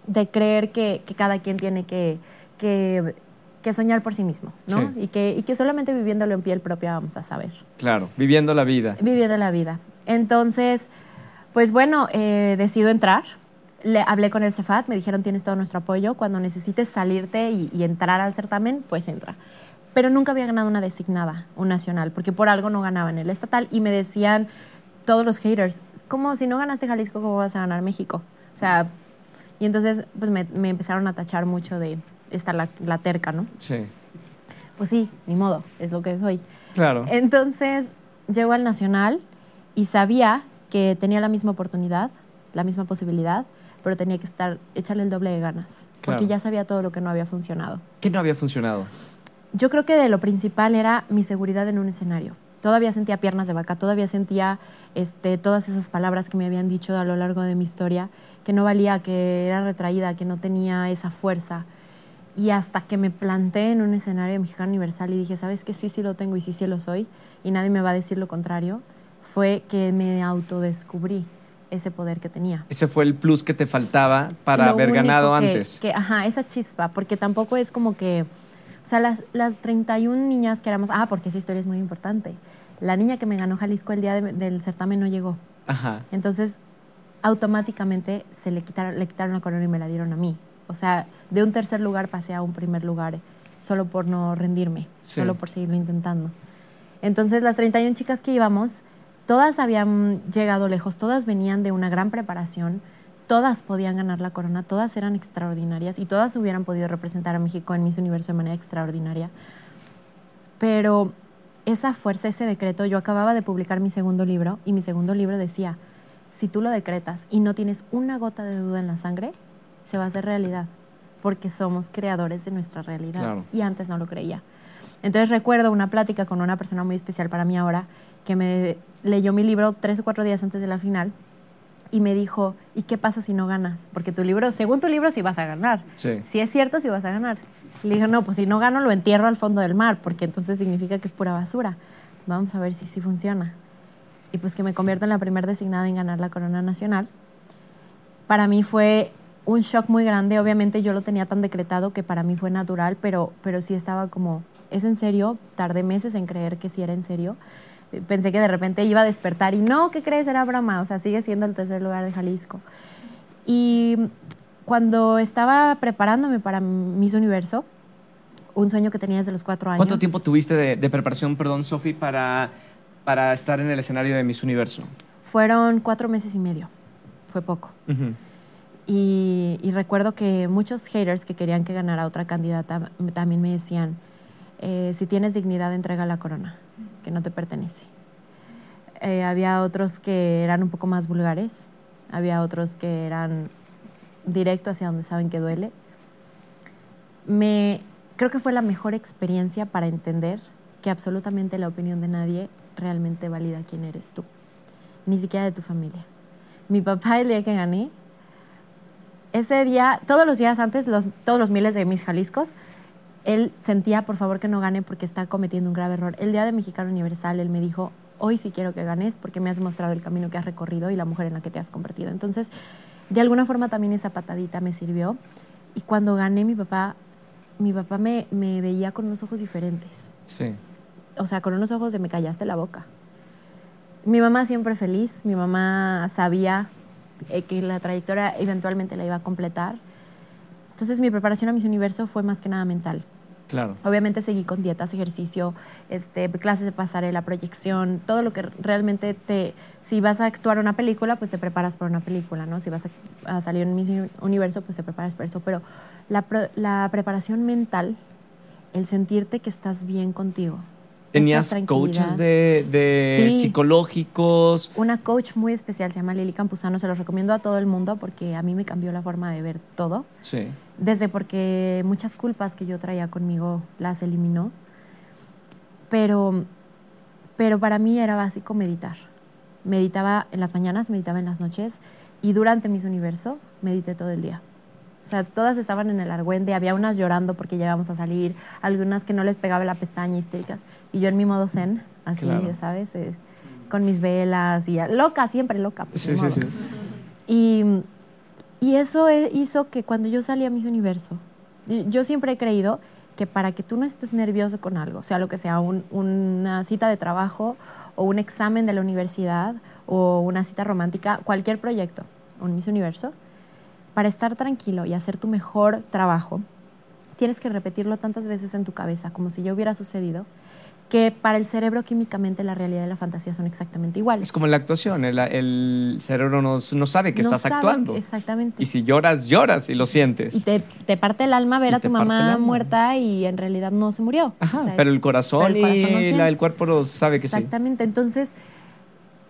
de creer que, que cada quien tiene que, que, que soñar por sí mismo, ¿no? Sí. Y, que, y que solamente viviéndolo en piel propia vamos a saber Claro, viviendo la vida. viviendo la vida. Entonces, pues bueno, eh, decido entrar. Le hablé con el Cefat, me dijeron tienes todo nuestro apoyo. Cuando necesites salirte y, y entrar al certamen, pues entra. Pero nunca había ganado una designada, un nacional, porque por algo no ganaba en el estatal. Y me decían todos los haters, como si no ganaste Jalisco, ¿cómo vas a ganar México? O sea, y entonces pues me, me empezaron a tachar mucho de estar la, la terca, ¿no? Sí. pues sí, ni modo, es lo que soy. Claro. Entonces, llego al Nacional y sabía que tenía la misma oportunidad, la misma posibilidad, pero tenía que estar, echarle el doble de ganas, porque Claro. ya sabía todo lo que no había funcionado. ¿Qué no había funcionado? Yo creo que de lo principal era mi seguridad en un escenario. Todavía sentía piernas de vaca, todavía sentía este, todas esas palabras que me habían dicho a lo largo de mi historia, que no valía, que era retraída, que no tenía esa fuerza. Y hasta que me planté en un escenario de Mexicano Universal y dije, ¿sabes qué? Sí, sí lo tengo y sí, sí lo soy, y nadie me va a decir lo contrario, fue que me autodescubrí ese poder que tenía. Ese fue el plus que te faltaba para Lo haber ganado que- antes. que, ajá, esa chispa, porque tampoco es como que, o sea, las, las 31 niñas que éramos, ah, porque esa historia es muy importante. La niña que me ganó Jalisco el día de- del certamen no llegó. Ajá. Entonces, automáticamente se le quitaron, le quitaron la corona y me la dieron a mí. O sea, de un tercer lugar pasé a un primer lugar solo por no rendirme, Sí. solo por seguirlo intentando. Entonces, las 31 chicas que íbamos, todas habían llegado lejos, todas venían de una gran preparación, todas podían ganar la corona, todas eran extraordinarias y todas hubieran podido representar a México en Miss Universo de manera extraordinaria. Pero esa fuerza, ese decreto, yo acababa de publicar mi segundo libro y mi segundo libro decía, si tú lo decretas y no tienes una gota de duda en la sangre, se va a hacer realidad, porque somos creadores de nuestra realidad. Claro. Y antes no lo creía. Entonces recuerdo una plática con una persona muy especial para mí ahora, que me leyó mi libro tres o cuatro días antes de la final y me dijo, ¿y qué pasa si no ganas? Porque tu libro, según tu libro, sí vas a ganar. Sí. Si es cierto, sí vas a ganar. Le dije, no, pues si no gano, lo entierro al fondo del mar, porque entonces significa que es pura basura. Vamos a ver si sí funciona. Y pues que me convierto en la primera designada en ganar la corona nacional. Para mí fue un shock muy grande. Obviamente yo lo tenía tan decretado que para mí fue natural, pero, pero sí estaba como, ¿es en serio? Tardé meses en creer que sí era en serio. Pensé que de repente iba a despertar y no, ¿qué crees? Era broma. O sea, sigue siendo el tercer lugar de Jalisco. Y cuando estaba preparándome para Miss Universo, un sueño que tenía desde los cuatro años. ¿Cuánto tiempo tuviste de, de preparación, perdón, Sofi, para, para estar en el escenario de Miss Universo? Fueron cuatro meses y medio. Fue poco. Y, y recuerdo que muchos haters que querían que ganara otra candidata también me decían, eh, si tienes dignidad, entrega la corona, que no te pertenece. Eh, había otros que eran un poco más vulgares, había otros que eran directo hacia donde saben que duele. Me, creo que fue la mejor experiencia para entender que absolutamente la opinión de nadie realmente valida quién eres tú, ni siquiera de tu familia. Mi papá el día que gané, ese día, todos los días antes, los, todos los miles de mis Jaliscos, él sentía, por favor, que no gane porque está cometiendo un grave error. El día de Mexicano Universal, él me dijo, hoy sí quiero que ganes porque me has mostrado el camino que has recorrido y la mujer en la que te has convertido. Entonces, de alguna forma también esa patadita me sirvió. Y cuando gané, mi papá, mi papá me, me veía con unos ojos diferentes. Sí. O sea, con unos ojos de me callaste la boca. Mi mamá siempre feliz, mi mamá sabía eh, que la trayectoria eventualmente la iba a completar. Entonces mi preparación a Miss Universo fue más que nada mental. Claro. Obviamente seguí con dietas, ejercicio, este, clases de pasarela, proyección, todo lo que realmente te... Si vas a actuar una película, pues te preparas para una película, ¿no? Si vas a, a salir en Miss Universo, pues te preparas para eso. Pero la, la preparación mental, el sentirte que estás bien contigo. ¿Tenías coaches de, de Sí. psicológicos? Una coach muy especial, se llama Lili Campuzano, se los recomiendo a todo el mundo porque a mí me cambió la forma de ver todo. Sí. Desde porque muchas culpas que yo traía conmigo las eliminó. Pero, pero para mí era básico meditar. Meditaba en las mañanas, meditaba en las noches y durante mis universo medité todo el día. O sea, todas estaban en el argüende, había unas llorando porque ya íbamos a salir, algunas que no les pegaba la pestaña histéricas. Y yo en mi modo zen, así, Claro. ya ¿sabes? Eh, con mis velas y loca, siempre loca. pues, Sí, sí, sí. Y, y eso e- hizo que cuando yo salí a Miss Universo, yo siempre he creído que para que tú no estés nervioso con algo, sea lo que sea, un- una cita de trabajo o un examen de la universidad o una cita romántica, cualquier proyecto, un Miss Universo, para estar tranquilo y hacer tu mejor trabajo, tienes que repetirlo tantas veces en tu cabeza, como si ya hubiera sucedido, que para el cerebro químicamente la realidad y la fantasía son exactamente iguales. Es como la actuación, el, el cerebro no, no sabe que No estás actuando. Exactamente. Y si lloras, lloras y lo sientes. Y te, te parte el alma ver Y a tu mamá muerta y en realidad no se murió. Ajá, O sea, pero el corazón, pero el corazón y la- el cuerpo lo sabe que sí. Exactamente. Entonces,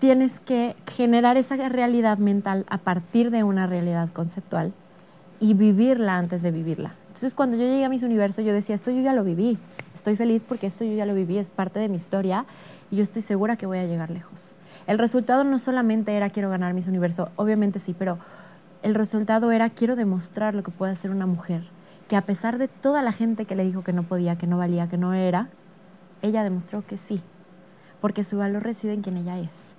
tienes que generar esa realidad mental a partir de una realidad conceptual y vivirla antes de vivirla. Entonces, cuando yo llegué a mis universo, yo decía, esto yo ya lo viví. Estoy feliz porque esto yo ya lo viví, es parte de mi historia y yo estoy segura que voy a llegar lejos. El resultado no solamente era quiero ganar mis universo, obviamente sí, pero el resultado era quiero demostrar lo que puede hacer una mujer, que a pesar de toda la gente que le dijo que no podía, que no valía, que no era, ella demostró que sí, porque su valor reside en quien ella es.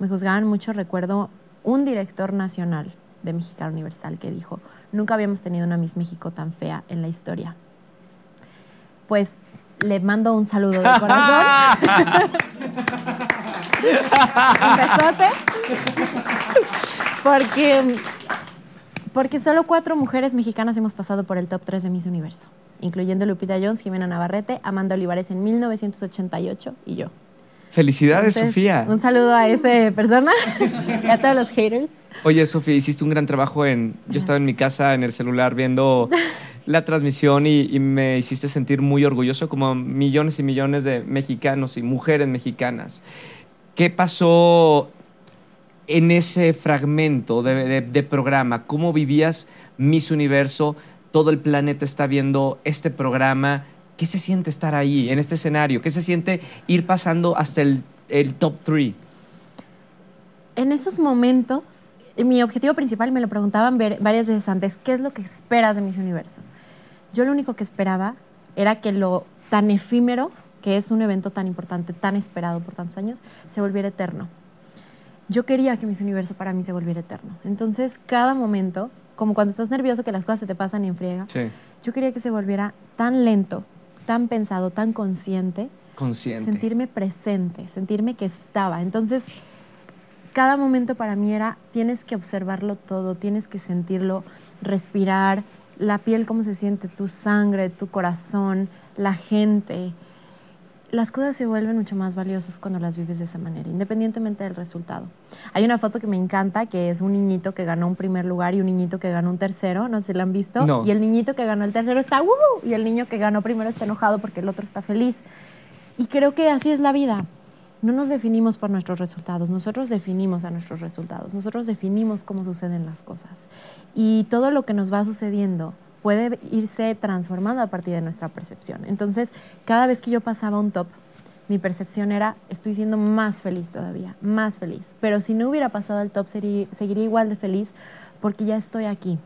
Me juzgaban mucho, recuerdo un director nacional de Mexicana Universal que dijo, nunca habíamos tenido una Miss México tan fea en la historia. Pues le mando un saludo de corazón. un besote. Porque, porque solo cuatro mujeres mexicanas hemos pasado por el top 3 de Miss Universo, incluyendo Lupita Jones, Jimena Navarrete, Amanda Olivares en 1988 y yo. Felicidades, Entonces, Sofía. Un saludo a esa persona y a todos los haters. Oye, Sofía, hiciste un gran trabajo en... Yo estaba en mi casa, en el celular, viendo la transmisión y, y me hiciste sentir muy orgulloso como millones y millones de mexicanos y mujeres mexicanas. ¿Qué pasó en ese fragmento de, de- de programa? ¿Cómo vivías Miss Universo? Todo el planeta está viendo este programa. ¿Qué se siente estar ahí, en este escenario? ¿Qué se siente ir pasando hasta el, el top 3? En esos momentos, mi objetivo principal, me lo preguntaban ver- varias veces antes, ¿qué es lo que esperas de Miss Universo? Yo lo único que esperaba era que lo tan efímero, que es un evento tan importante, tan esperado por tantos años, se volviera eterno. Yo quería que Miss Universo para mí se volviera eterno. Entonces, cada momento, como cuando estás nervioso que las cosas se te pasan y en friega, Sí, yo quería que se volviera tan lento, tan pensado, tan consciente, consciente. sentirme presente, sentirme que estaba. Entonces, cada momento para mí era, tienes que observarlo todo, tienes que sentirlo, respirar, la piel, cómo se siente, tu sangre, tu corazón, la gente. Las cosas se vuelven mucho más valiosas cuando las vives de esa manera, independientemente del resultado. Hay una foto que me encanta, que es un niñito que ganó un primer lugar y un niñito que ganó un tercero, no sé si la han visto. No. Y el niñito que ganó el tercero está, ¡uh! Y el niño que ganó primero está enojado porque el otro está feliz. Y creo que así es la vida. No nos definimos por nuestros resultados, nosotros definimos a nuestros resultados, nosotros definimos cómo suceden las cosas. Y todo lo que nos va sucediendo puede irse transformando a partir de nuestra percepción. Entonces, cada vez que yo pasaba un top, mi percepción era, estoy siendo más feliz todavía, más feliz. Pero si no hubiera pasado al top, sería- seguiría igual de feliz porque ya estoy aquí,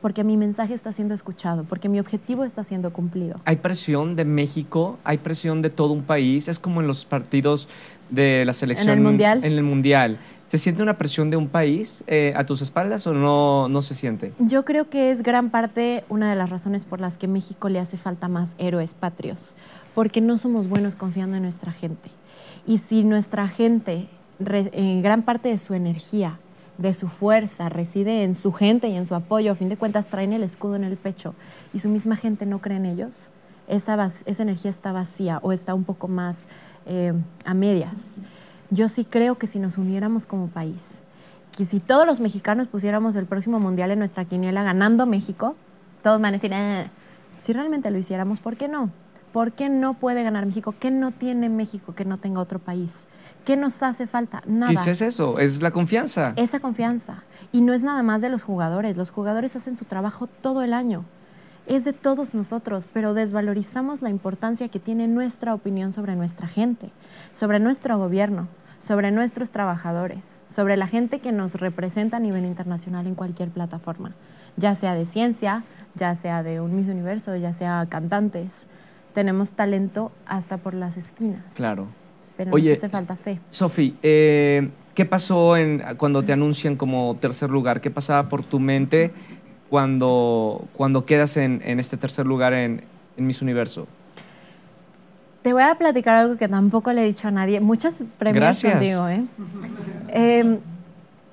porque mi mensaje está siendo escuchado, porque mi objetivo está siendo cumplido. Hay presión de México, hay presión de todo un país. Es como en los partidos de la selección. Mundial? En el mundial. ¿Se siente una presión de un país eh, a tus espaldas o no, no se siente? Yo creo que es gran parte una de las razones por las que México le hace falta más héroes patrios, porque no somos buenos confiando en nuestra gente. Y si nuestra gente, en gran parte de su energía, de su fuerza, reside en su gente y en su apoyo, a fin de cuentas traen el escudo en el pecho y su misma gente no cree en ellos, esa, esa energía está vacía o está un poco más eh, a medias. Yo sí creo que si nos uniéramos como país, que si todos los mexicanos pusiéramos el próximo mundial en nuestra quiniela ganando México, todos van a decir, "Ah". si realmente lo hiciéramos, ¿por qué no? ¿Por qué no puede ganar México? ¿Qué no tiene México que no tenga otro país? ¿Qué nos hace falta? Nada. Quizás eso, es la confianza. Esa confianza. Y no es nada más de los jugadores. Los jugadores hacen su trabajo todo el año. Es de todos nosotros, pero desvalorizamos la importancia que tiene nuestra opinión sobre nuestra gente, sobre nuestro gobierno, sobre nuestros trabajadores, sobre la gente que nos representa a nivel internacional en cualquier plataforma, ya sea de ciencia, ya sea de un Miss Universo, ya sea cantantes. Tenemos talento hasta por las esquinas, Claro. pero Oye, nos hace falta fe. Sofi, eh, ¿qué pasó en, cuando te anuncian como tercer lugar? ¿Qué pasaba por tu mente cuando, cuando quedas en, en este tercer lugar en, en Miss Universo? Te voy a platicar algo que tampoco le he dicho a nadie. Muchas premios contigo, ¿eh? Em,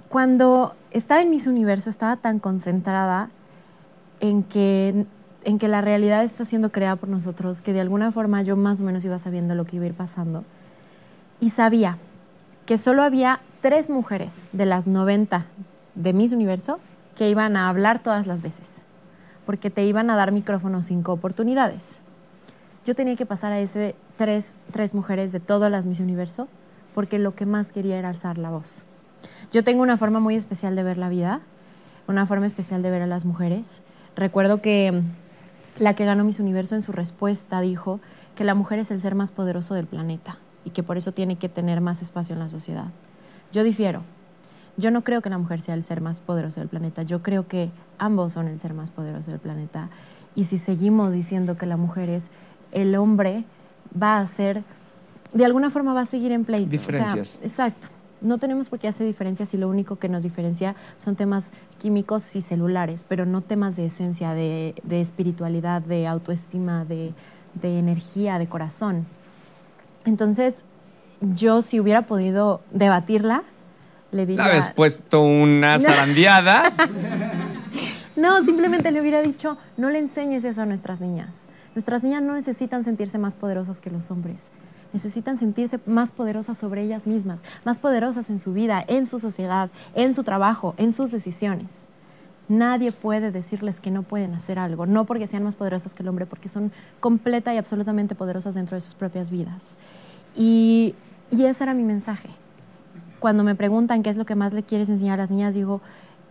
cuando estaba en Miss Universo, estaba tan concentrada en que en que la realidad está siendo creada por nosotros, que de alguna forma yo más o menos iba sabiendo lo que iba a ir pasando. Y sabía que solo había tres mujeres de las 90 de Miss Universo que iban a hablar todas las veces, porque te iban a dar micrófono cinco oportunidades. Yo tenía que pasar a ese tres, tres mujeres de todas las Miss Universo, porque lo que más quería era alzar la voz. Yo tengo una forma muy especial de ver la vida, una forma especial de ver a las mujeres. Recuerdo que la que ganó Miss Universo en su respuesta dijo que la mujer es el ser más poderoso del planeta y que por eso tiene que tener más espacio en la sociedad. Yo difiero. Yo no creo que la mujer sea el ser más poderoso del planeta. Yo creo que ambos son el ser más poderoso del planeta. Y si seguimos diciendo que la mujer es el hombre, va a ser, de alguna forma va a seguir en pleito. Diferencias. exacto. No tenemos por qué hacer diferencias y lo único que nos diferencia son temas químicos y celulares, pero no temas de esencia, de, de espiritualidad, de autoestima, de, de energía, de corazón. Entonces, yo si hubiera podido debatirla, le diría... habías puesto una zarandeada. <laughs> No, simplemente le hubiera dicho, no le enseñes eso a nuestras niñas. Nuestras niñas no necesitan sentirse más poderosas que los hombres. Necesitan sentirse más poderosas sobre ellas mismas, más poderosas en su vida, en su sociedad, en su trabajo, en sus decisiones. Nadie puede decirles que no pueden hacer algo, no porque sean más poderosas que el hombre, porque son completa y absolutamente poderosas dentro de sus propias vidas. Y, y ese era mi mensaje. Cuando me preguntan qué es lo que más le quieres enseñar a las niñas, digo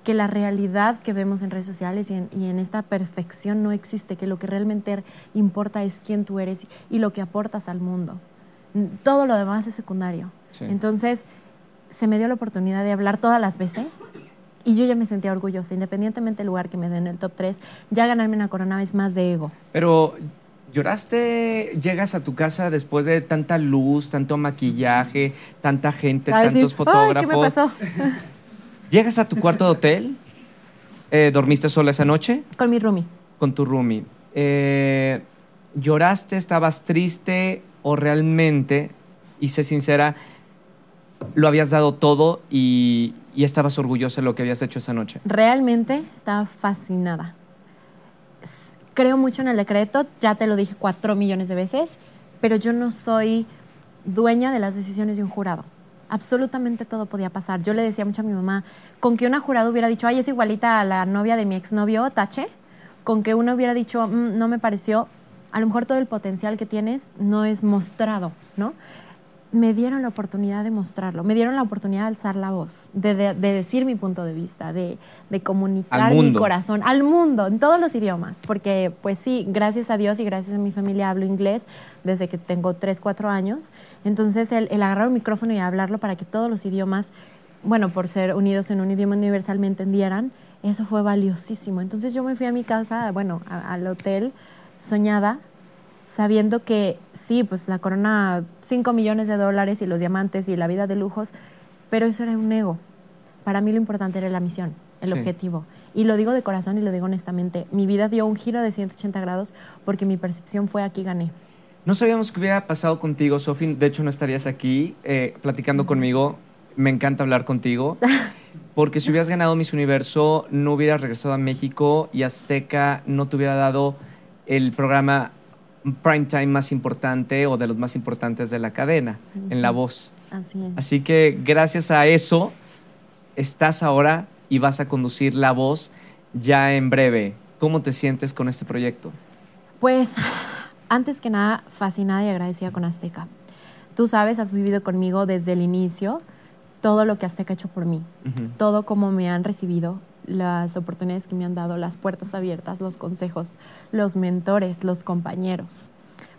que la realidad que vemos en redes sociales y en, y en esta perfección no existe, que lo que realmente importa es quién tú eres y lo que aportas al mundo. Todo lo demás es secundario. Sí. Entonces, se me dio la oportunidad de hablar todas las veces y yo ya me sentía orgullosa, independientemente del lugar que me den en el top 3, ya ganarme una corona es más de ego. Pero, ¿lloraste? Llegas a tu casa después de tanta luz, tanto maquillaje, tanta gente, a decir, tantos "Ay, fotógrafos. ¿Qué me pasó? <laughs> Llegas a tu cuarto de hotel. Eh, ¿Dormiste sola esa noche? Con mi roomie. con tu roomie. Eh, ¿Lloraste? ¿Estabas triste? ¿O realmente, y sé sincera, lo habías dado todo y, y estabas orgullosa de lo que habías hecho esa noche? Realmente estaba fascinada. Creo mucho en el decreto, ya te lo dije cuatro millones de veces, pero yo no soy dueña de las decisiones de un jurado. Absolutamente todo podía pasar. Yo le decía mucho a mi mamá, con que una jurado hubiera dicho, ay, es igualita a la novia de mi exnovio, Tache, con que uno hubiera dicho, "Mm, no me pareció, a lo mejor todo el potencial que tienes no es mostrado, ¿no? Me dieron la oportunidad de mostrarlo, me dieron la oportunidad de alzar la voz, de, de- de decir mi punto de vista, de, de comunicar mi corazón al mundo, en todos los idiomas, porque pues sí, gracias a Dios y gracias a mi familia hablo inglés desde que tengo 3, 4 años, entonces el, el agarrar un micrófono y hablarlo para que todos los idiomas, bueno, por ser unidos en un idioma universal me entendieran, eso fue valiosísimo. Entonces yo me fui a mi casa, bueno, a- al hotel, soñada, sabiendo que sí, pues la corona, 5 millones de dólares y los diamantes y la vida de lujos, pero eso era un ego. Para mí lo importante era la misión, el Sí. objetivo. Y lo digo de corazón y lo digo honestamente. Mi vida dio un giro de 180 grados porque mi percepción fue aquí gané. No sabíamos qué hubiera pasado contigo, Sofi. De hecho, no estarías aquí eh, platicando conmigo. Me encanta hablar contigo. <laughs> Porque si hubieras ganado Miss Universo, no hubieras regresado a México y Azteca no te hubiera dado el programa prime time más importante o de los más importantes de la cadena, en La Voz. Así es. Así que gracias a eso estás ahora y vas a conducir La Voz ya en breve. ¿Cómo te sientes con este proyecto? Pues, antes que nada, fascinada y agradecida con Azteca. Tú sabes, has vivido conmigo desde el inicio todo lo que Azteca ha hecho por mí, todo como me han recibido, las oportunidades que me han dado, las puertas abiertas, los consejos, los mentores, los compañeros.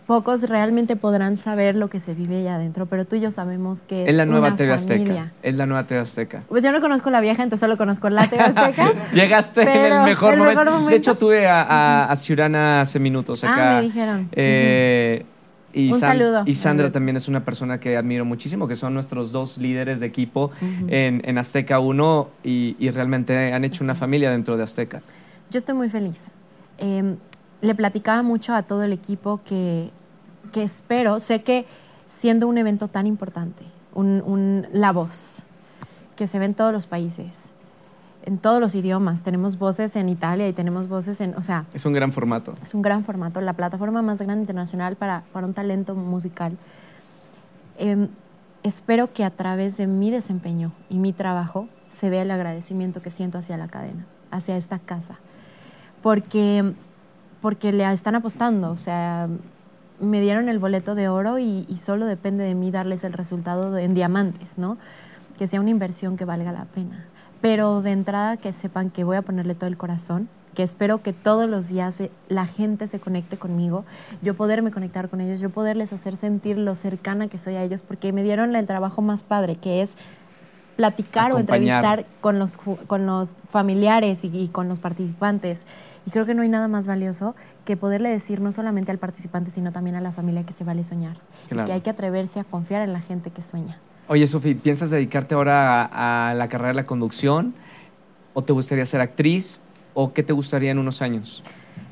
Pocos realmente podrán saber lo que se vive allá adentro, pero tú y yo sabemos que es, Es la nueva una TV. Azteca. Es la nueva TV Azteca. Pues yo no conozco la vieja, entonces solo conozco la TV Azteca. <laughs> Llegaste en el mejor, el momento. mejor momento. De hecho, tuve a, a, a Ciurana hace minutos Ah, acá. me dijeron. Eh, y Un saludo. Y Sandra también es una persona que admiro muchísimo, que son nuestros dos líderes de equipo en, en Azteca 1 y, y realmente han hecho una familia dentro de Azteca. Yo estoy muy feliz. Eh, le platicaba mucho a todo el equipo que, que espero, sé que siendo un evento tan importante, un, un- la voz, que se ve en todos los países, en todos los idiomas. Tenemos voces en Italia y tenemos voces en, o sea, Es un gran formato. es un gran formato, la plataforma más grande internacional para, para un talento musical. Em, espero que a través de mi desempeño y mi trabajo se vea el agradecimiento que siento hacia la cadena, hacia esta casa, porque, porque le están apostando, o sea, me dieron el boleto de oro y, y solo depende de mí darles el resultado de- en diamantes, ¿no? Que sea una inversión que valga la pena. Pero de entrada que sepan que voy a ponerle todo el corazón, que espero que todos los días se- la gente se conecte conmigo, yo poderme conectar con ellos, yo poderles hacer sentir lo cercana que soy a ellos, porque me dieron el trabajo más padre, que es platicar o Acompañar. entrevistar con los, con los familiares y, y con los participantes. Y creo que no hay nada más valioso que poderle decir no solamente al participante, sino también a la familia que se vale soñar. Y Claro. que hay que atreverse a confiar en la gente que sueña. Oye, Sofi, ¿piensas dedicarte ahora a, a la carrera de la conducción? ¿O te gustaría ser actriz? ¿O qué te gustaría en unos años?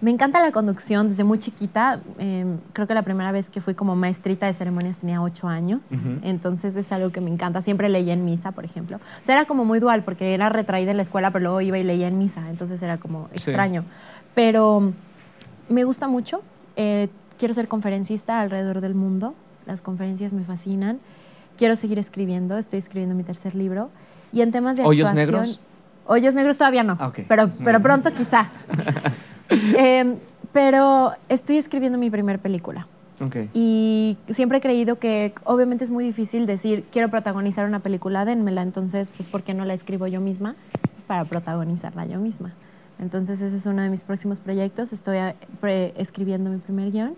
Me encanta la conducción desde muy chiquita. eh, creo que la primera vez que fui como maestrita de ceremonias tenía ocho años. Ujú. Entonces es algo que me encanta. Siempre leía en misa, por ejemplo. O sea, era como muy dual porque era retraída en la escuela, pero luego iba y leía en misa. Entonces era como Sí. extraño. Pero me gusta mucho. eh, quiero ser conferencista alrededor del mundo. Las conferencias me fascinan. Quiero seguir escribiendo. Estoy escribiendo mi tercer libro. Y en temas de ¿Hoyos actuación- negros? Hoyos negros todavía no. Ah, ok. Pero, pero pronto quizá. <laughs> Em, pero estoy escribiendo mi primer película. Ok. Y siempre he creído que obviamente es muy difícil decir, quiero protagonizar una película, dénmela. Entonces, pues, ¿por qué no la escribo yo misma? Pues para protagonizarla yo misma. Entonces, ese es uno de mis próximos proyectos. Estoy eh, escribiendo mi primer guion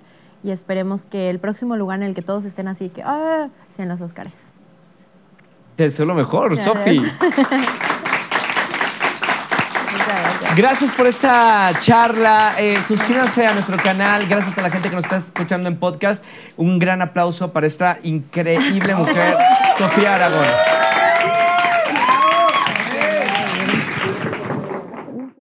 y esperemos que el próximo lugar en el que todos estén así, que, ah, sean los Oscars. Te deseo lo mejor, Sofi. ves. <laughs> Muchas gracias. Gracias por esta charla. Eh, suscríbanse a nuestro canal. Gracias a la gente que nos está escuchando en podcast. Un gran aplauso para esta increíble <laughs> mujer, Sofía Aragón.